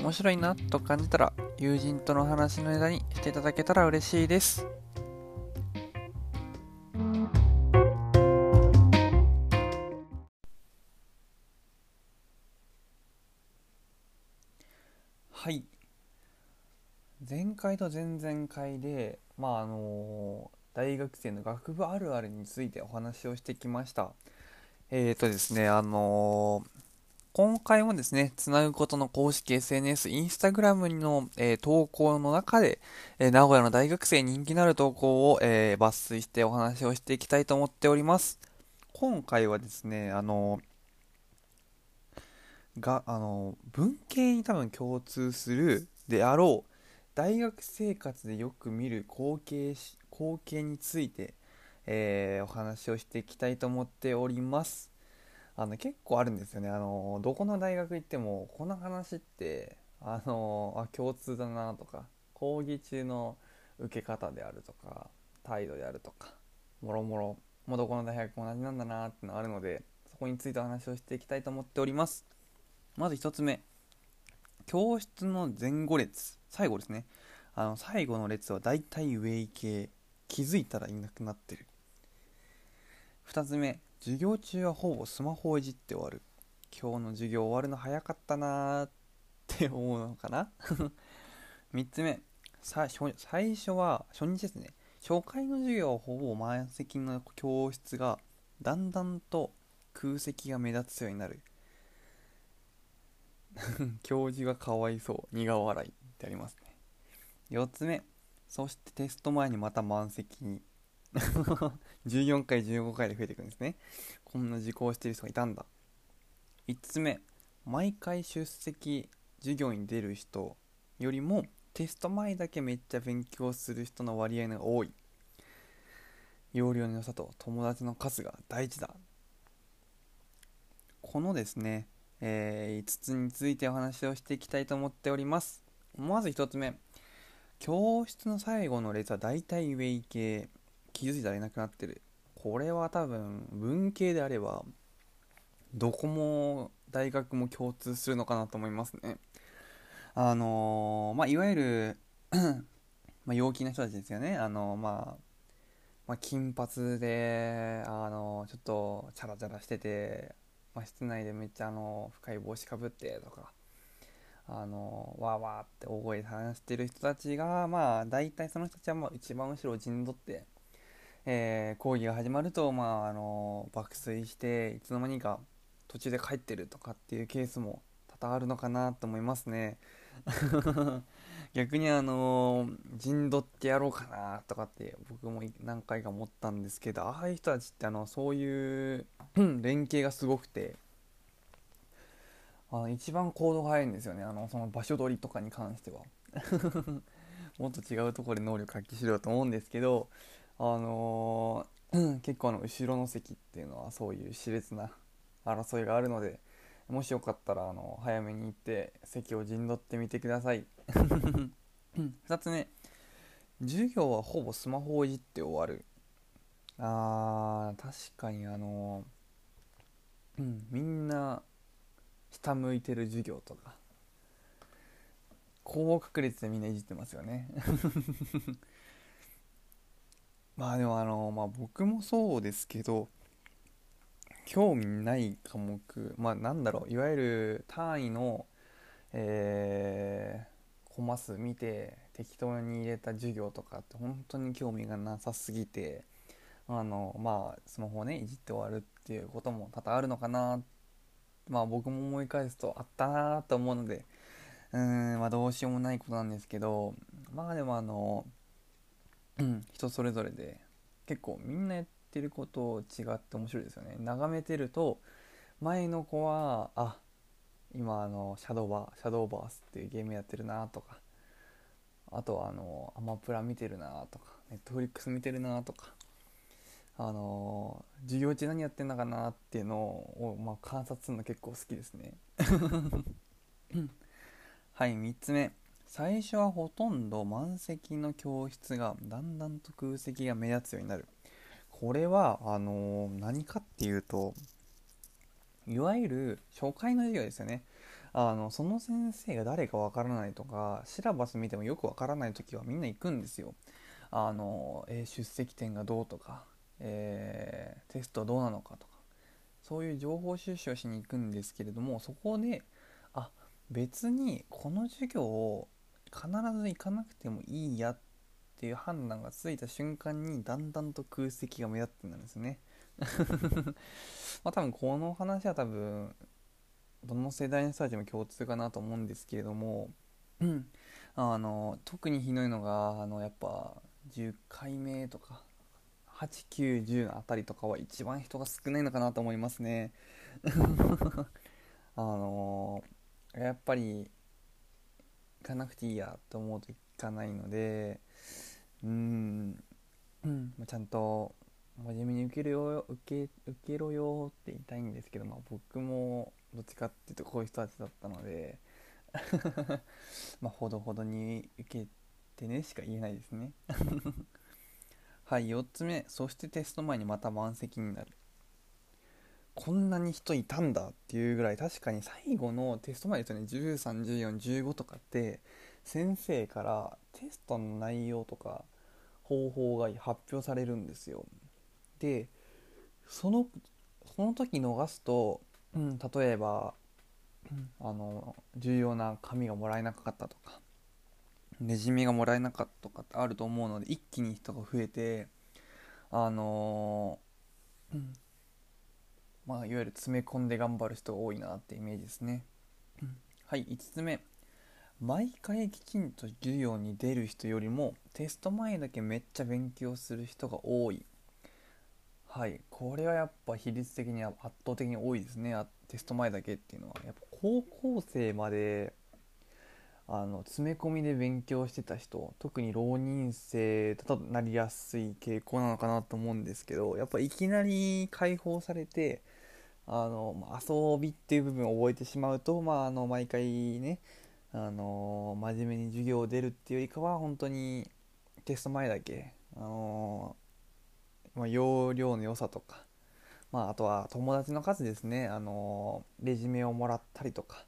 面白いなと感じたら友人との話の間にしていただけたら嬉しいです。はい。前回と前々回でまああの大学生の学部あるあるについてお話をしてきました。えっ、ー、とですねあの今回もですね、つなぐことの公式 SNS、インスタグラムの、えー、投稿の中で、えー、名古屋の大学生人気のある投稿を、えー、抜粋してお話をしていきたいと思っております。今回はですね、あの、が、あの、文系に多分共通するであろう、大学生活でよく見る光景光景について、えお話をしていきたいと思っております。あの結構あるんですよね。あのどこの大学行ってもこの話ってあのあ共通だなとか講義中の受け方であるとか態度であるとかもろもろもどこの大学も同じなんだなってのあるのでそこについてお話をしていきたいと思っております。まず1つ目教室の前後列最後ですね。あの最後の列はだいたいウェイ系気づいたらいなくなってる。2つ目授業中はほぼスマホをいじって終わる。今日の授業終わるの早かったなーって思うのかな？3つ目。さ最初は初日ですね。初回の授業はほぼ満席の教室がだんだんと空席が目立つようになる。教授がかわいそう。苦笑いってありますね。4つ目。そしてテスト前にまた満席に。14回15回で増えていくんですね。こんな受講してる人がいたんだ。5つ目毎回出席授業に出る人よりもテスト前だけめっちゃ勉強する人の割合が多い。容量の良さと友達の数が大事だ。このですね、えー、5つについてお話をしていきたいと思っております。まず1つ目教室の最後の列は大体ウェイ系。気づいたらいなくなってる。これは多分文系であればどこも大学も共通するのかなと思いますね。あのー、まあいわゆる まあ陽気な人たちですよね。あのー、まあまあ、金髪で、あのちょっとチャラチャラしてて、まあ、室内でめっちゃあの深い帽子かぶってとか、あのわーわーって大声で話してる人たちが、まあ、大体その人たちはまあ一番後ろを陣取って、えー、講義が始まると、まあ、あの爆睡していつの間にか途中で帰ってるとかっていうケースも多々あるのかなと思いますね。逆にあの陣取ってやろうかなとかって僕も何回か思ったんですけどああいう人たちってあのそういう連携がすごくてあの一番行動が早いんですよね。あのその場所取りとかに関しては。もっと違うところで能力発揮しろと思うんですけどあのー、結構あの後ろの席っていうのはそういう熾烈な争いがあるのでもしよかったらあの早めに行って席を陣取ってみてください。2つ目。授業はほぼスマホをいじって終わる。あー確かにあの、うんみんな下向いてる授業とか。高確率でみんないじってますよね。まあでもあの、まあ僕もそうですけど、興味ない科目、まあなんだろう、いわゆる単位の、えー、コマ数見て適当に入れた授業とかって本当に興味がなさすぎて、あの、まあスマホをね、いじって終わるっていうことも多々あるのかな、まあ僕も思い返すとあったなと思うので、うん、まあどうしようもないことなんですけど、まあでもあの、人それぞれで結構みんなやってること違って面白いですよね。眺めてると前の子はあ今あのシャドーバーシャドーバースっていうゲームやってるなとかあとはあのアマプラ見てるなとかネットフリックス見てるなとかあの授業中何やってんのかなっていうのを、まあ、観察するの結構好きですね。はい3つ目。最初はほとんど満席の教室がだんだんと空席が目立つようになる。これはあの何かっていうといわゆる初回の授業ですよね。あのその先生が誰かわからないとかシラバス見てもよくわからない時はみんな行くんですよ。あの、えー、出席点がどうとか、えー、テストどうなのかとか。そういう情報収集をしに行くんですけれどもそこであ別にこの授業を必ず行かなくてもいいやっていう判断がついた瞬間にだんだんと空席が目立ってなるんですね。まあ多分この話は多分どの世代の人たちも共通かなと思うんですけれども、うん、あの特にひどいのがあのやっぱ10回目とか8910のあたりとかは一番人が少ないのかなと思いますね。あのやっぱりかなくていいやと思うと行かないのでうん、うん、ちゃんと真面目に受けるよ受け受けろよって言いたいんですけど、まあ、僕もどっちかっていうとこういう人たちだったので まあほどほどに受けてねしか言えないですね。はい4つ目。そしてテスト前にまた満席になる。こんなに人いたんだっていうぐらい確かに最後のテスト前ですよね。131415とかって先生からテストの内容とか方法が発表されるんですよ。でそのその時逃すとうん、例えば、あの重要な紙がもらえなかったとかねじみがもらえなかったとかってあると思うので一気に人が増えてあのー、うんまあ、いわゆる詰め込んで頑張る人が多いなってイメージですね、はい5つ目。毎回きちんと授業に出る人よりもテスト前だけめっちゃ勉強する人が多い。はいこれはやっぱ比率的には圧倒的に多いですね。テスト前だけっていうのは。やっぱ高校生まであの詰め込みで勉強してた人特に浪人生だとなりやすい傾向なのかなと思うんですけどやっぱいきなり解放されてあの、遊びっていう部分を覚えてしまうと、まあ、あの毎回ねあの真面目に授業を出るっていうよりかは本当にテスト前だけあのまあ、容量の良さとか、まあ、あとは友達の数ですね、あのレジュメをもらったりとか、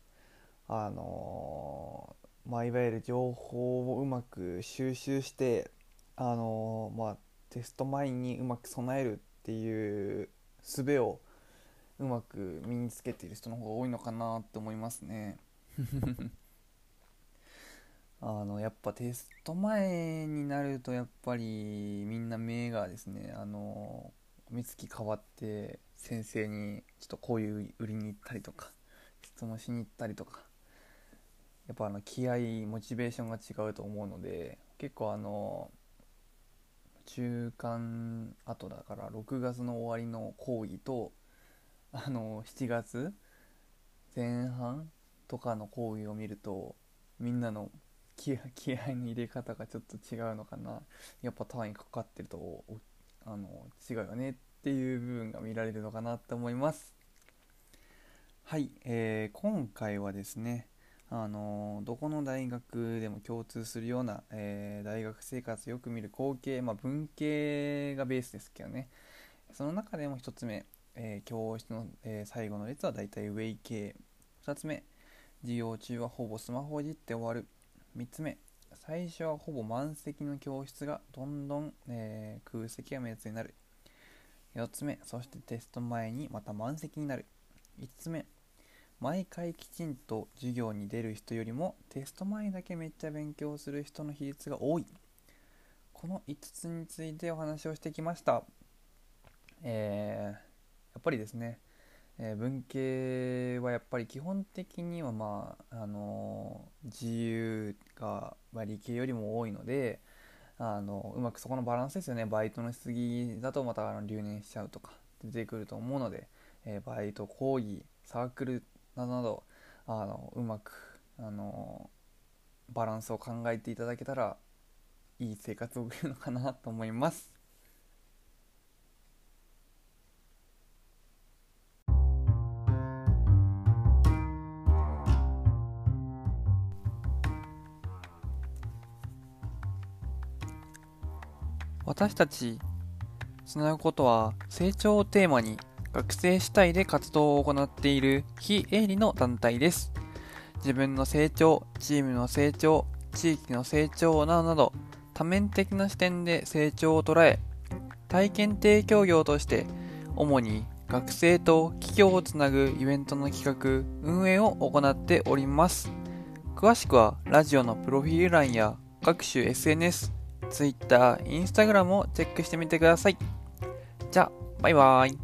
あのまあ、いわゆる情報をうまく収集して、あのまあ、テスト前にうまく備えるっていう術をうまく身につけている人の方が多いのかなって思いますね。あのやっぱテスト前になるとやっぱりみんな目がですねあの目つき変わって先生にちょっとこういう売りに行ったりとか質問しに行ったりとかやっぱあの気合モチベーションが違うと思うので結構あの中間後だから6月の終わりの講義とあの7月前半とかの講義を見るとみんなの気 気合の入れ方がちょっと違うのかな。やっぱ単位かかってるとあの違うよねっていう部分が見られるのかなって思います。はい、えー、今回はですねあのどこの大学でも共通するような、えー、大学生活よく見る光景、まあ、文系がベースですけどね。その中でも1つ目、えー、教室の、えー、最後の列はだいたいウェイ系2つ目授業中はほぼスマホをいじって終わる。3つ目最初はほぼ満席の教室がどんどん、えー、空席が目安になる。4つ目そしてテスト前にまた満席になる。5つ目毎回きちんと授業に出る人よりもテスト前だけめっちゃ勉強する人の比率が多い。この5つについてお話をしてきました。えー、やっぱりですねえー、文系はやっぱり基本的にはまあ、あのー、自由が、ま、理系よりも多いのであのうまくそこのバランスですよね。バイトのしすぎだとまたあの留年しちゃうとか出てくると思うので、えー、バイト講義サークルなどなどあのうまく、あのバランスを考えていただけたらいい生活を送るのかなと思います。私たちつなぐことは成長をテーマに学生主体で活動を行っている非営利の団体です。自分の成長チームの成長地域の成長などなど多面的な視点で成長を捉え体験提供業として主に学生と企業をつなぐイベントの企画運営を行っております。詳しくはラジオのプロフィール欄や各種 SNS Twitter、Instagram をチェックしてみてください。じゃあ、バイバーイ。